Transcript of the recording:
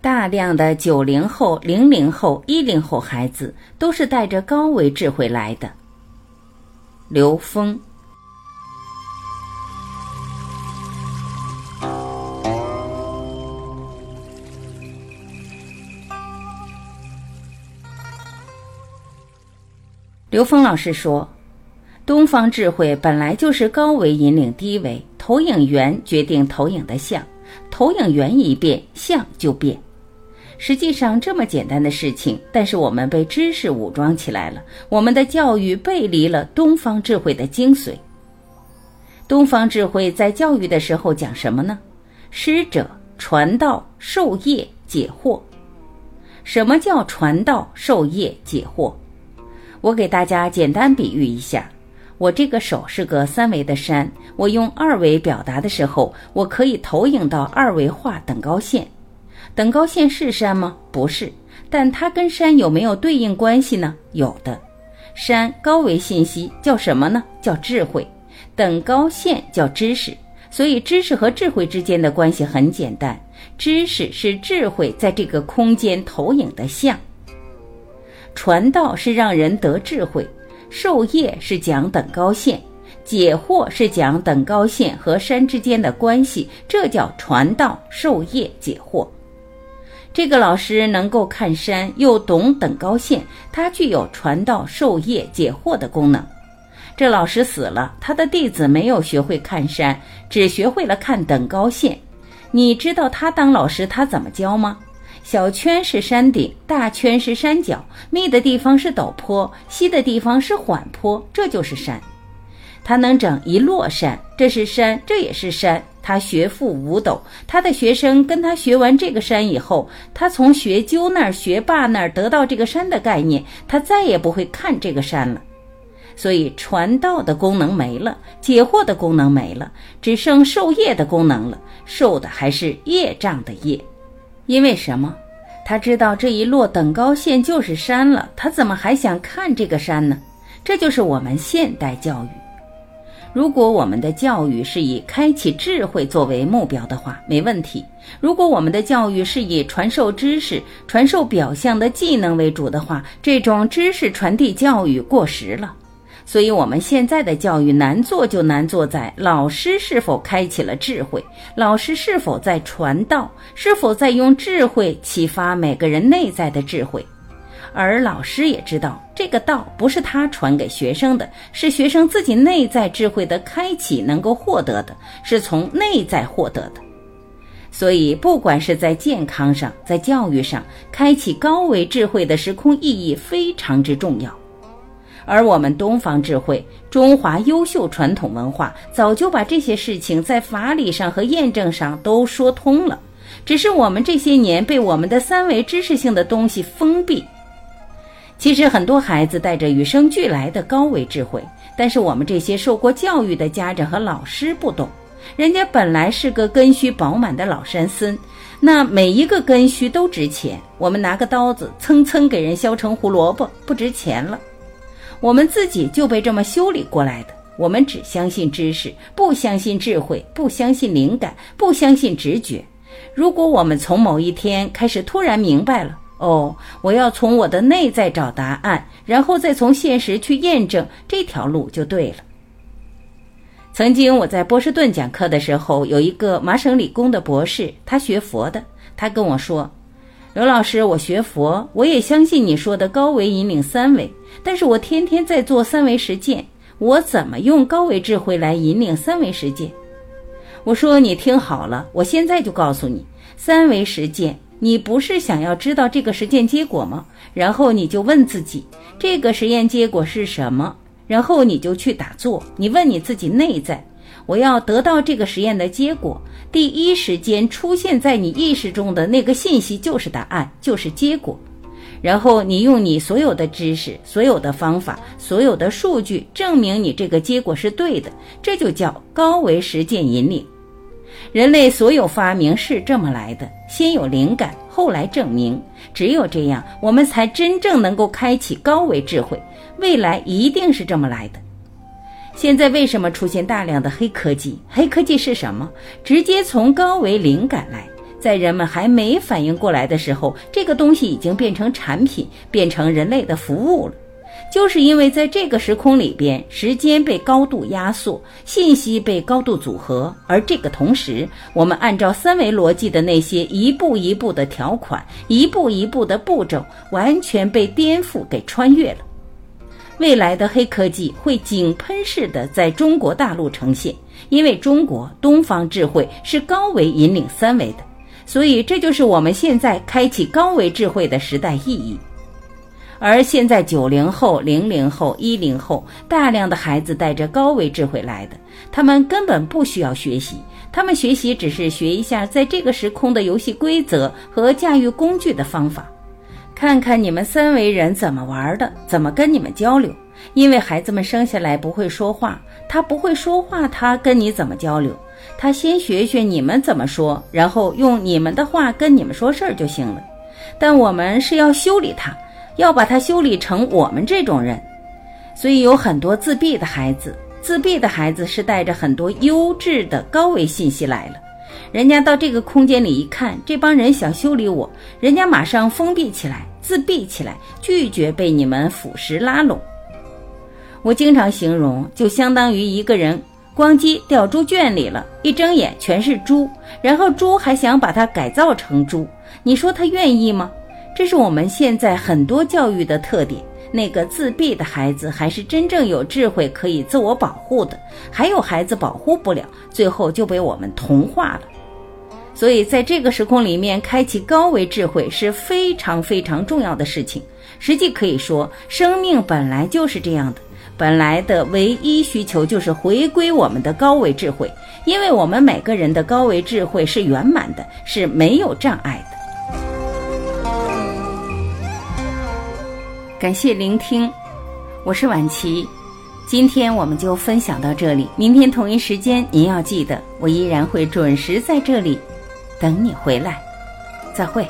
大量的九零后、零零后、一零后孩子都是带着高维智慧来的。刘峰。刘峰老师说：“东方智慧本来就是高维引领低维，投影源决定投影的像，投影源一变，像就变。实际上这么简单的事情，但是我们被知识武装起来了，我们的教育背离了东方智慧的精髓。东方智慧在教育的时候讲什么呢？师者，传道授业解惑。什么叫传道授业解惑？”我给大家简单比喻一下，我这个手是个三维的山，我用二维表达的时候，我可以投影到二维画等高线。等高线是山吗？不是，但它跟山有没有对应关系呢？有的。山高维信息叫什么呢？叫智慧。等高线叫知识。所以知识和智慧之间的关系很简单，知识是智慧在这个空间投影的像。传道是让人得智慧，授业是讲等高线，解惑是讲等高线和山之间的关系，这叫传道授业解惑。这个老师能够看山又懂等高线，他具有传道授业解惑的功能。这老师死了，他的弟子没有学会看山，只学会了看等高线。你知道他当老师他怎么教吗？小圈是山顶，大圈是山脚，密的地方是陡坡，稀的地方是缓坡，这就是山。他能整一摞山，这是山，这也是山。他学富五斗，他的学生跟他学完这个山以后，他从学究那儿、学霸那儿得到这个山的概念，他再也不会看这个山了。所以传道的功能没了，解惑的功能没了，只剩授业的功能了。授的还是业障的业。因为什么？他知道这一落等高线就是山了，他怎么还想看这个山呢？这就是我们现代教育。如果我们的教育是以开启智慧作为目标的话，没问题；如果我们的教育是以传授知识、传授表象的技能为主的话，这种知识传递教育过时了。所以，我们现在的教育难做，就难做在老师是否开启了智慧，老师是否在传道，是否在用智慧启发每个人内在的智慧。而老师也知道，这个道不是他传给学生的，是学生自己内在智慧的开启能够获得的，是从内在获得的。所以，不管是在健康上，在教育上，开启高维智慧的时空意义非常之重要。而我们东方智慧、中华优秀传统文化，早就把这些事情在法理上和验证上都说通了，只是我们这些年被我们的三维知识性的东西封闭。其实很多孩子带着与生俱来的高维智慧，但是我们这些受过教育的家长和老师不懂，人家本来是个根须饱满的老山参，那每一个根须都值钱，我们拿个刀子蹭蹭给人削成胡萝卜，不值钱了。我们自己就被这么修理过来的。我们只相信知识，不相信智慧，不相信灵感，不相信直觉。如果我们从某一天开始突然明白了，哦，我要从我的内在找答案，然后再从现实去验证，这条路就对了。曾经我在波士顿讲课的时候，有一个麻省理工的博士，他学佛的，他跟我说。刘老师，我学佛，我也相信你说的高维引领三维，但是我天天在做三维实践，我怎么用高维智慧来引领三维实践？我说你听好了，我现在就告诉你，三维实践，你不是想要知道这个实践结果吗？然后你就问自己，这个实验结果是什么？然后你就去打坐，你问你自己内在。我要得到这个实验的结果，第一时间出现在你意识中的那个信息就是答案，就是结果。然后你用你所有的知识、所有的方法、所有的数据证明你这个结果是对的，这就叫高维实践引领。人类所有发明是这么来的：先有灵感，后来证明。只有这样，我们才真正能够开启高维智慧。未来一定是这么来的。现在为什么出现大量的黑科技？黑科技是什么？直接从高维灵感来，在人们还没反应过来的时候，这个东西已经变成产品，变成人类的服务了。就是因为在这个时空里边，时间被高度压缩，信息被高度组合，而这个同时，我们按照三维逻辑的那些一步一步的条款，一步一步的步骤，完全被颠覆给穿越了。未来的黑科技会井喷式的在中国大陆呈现，因为中国东方智慧是高维引领三维的，所以这就是我们现在开启高维智慧的时代意义。而现在，九零后、零零后、一零后，大量的孩子带着高维智慧来的，他们根本不需要学习，他们学习只是学一下在这个时空的游戏规则和驾驭工具的方法，看看你们三维人怎么玩的，怎么跟你们交流。因为孩子们生下来不会说话，他不会说话，他跟你怎么交流？他先学学你们怎么说，然后用你们的话跟你们说事儿就行了。但我们是要修理他。要把他修理成我们这种人，所以有很多自闭的孩子。自闭的孩子是带着很多优质的高维信息来了。人家到这个空间里一看，这帮人想修理我，人家马上封闭起来，自闭起来，拒绝被你们腐蚀拉拢。我经常形容，就相当于一个人咣叽掉猪圈里了，一睁眼全是猪，然后猪还想把它改造成猪，你说他愿意吗？这是我们现在很多教育的特点。那个自闭的孩子还是真正有智慧可以自我保护的，还有孩子保护不了，最后就被我们同化了。所以在这个时空里面，开启高维智慧是非常非常重要的事情。实际可以说，生命本来就是这样的，本来的唯一需求就是回归我们的高维智慧，因为我们每个人的高维智慧是圆满的，是没有障碍的。感谢聆听，我是婉琪，今天我们就分享到这里。明天同一时间，您要记得，我依然会准时在这里等你回来。再会。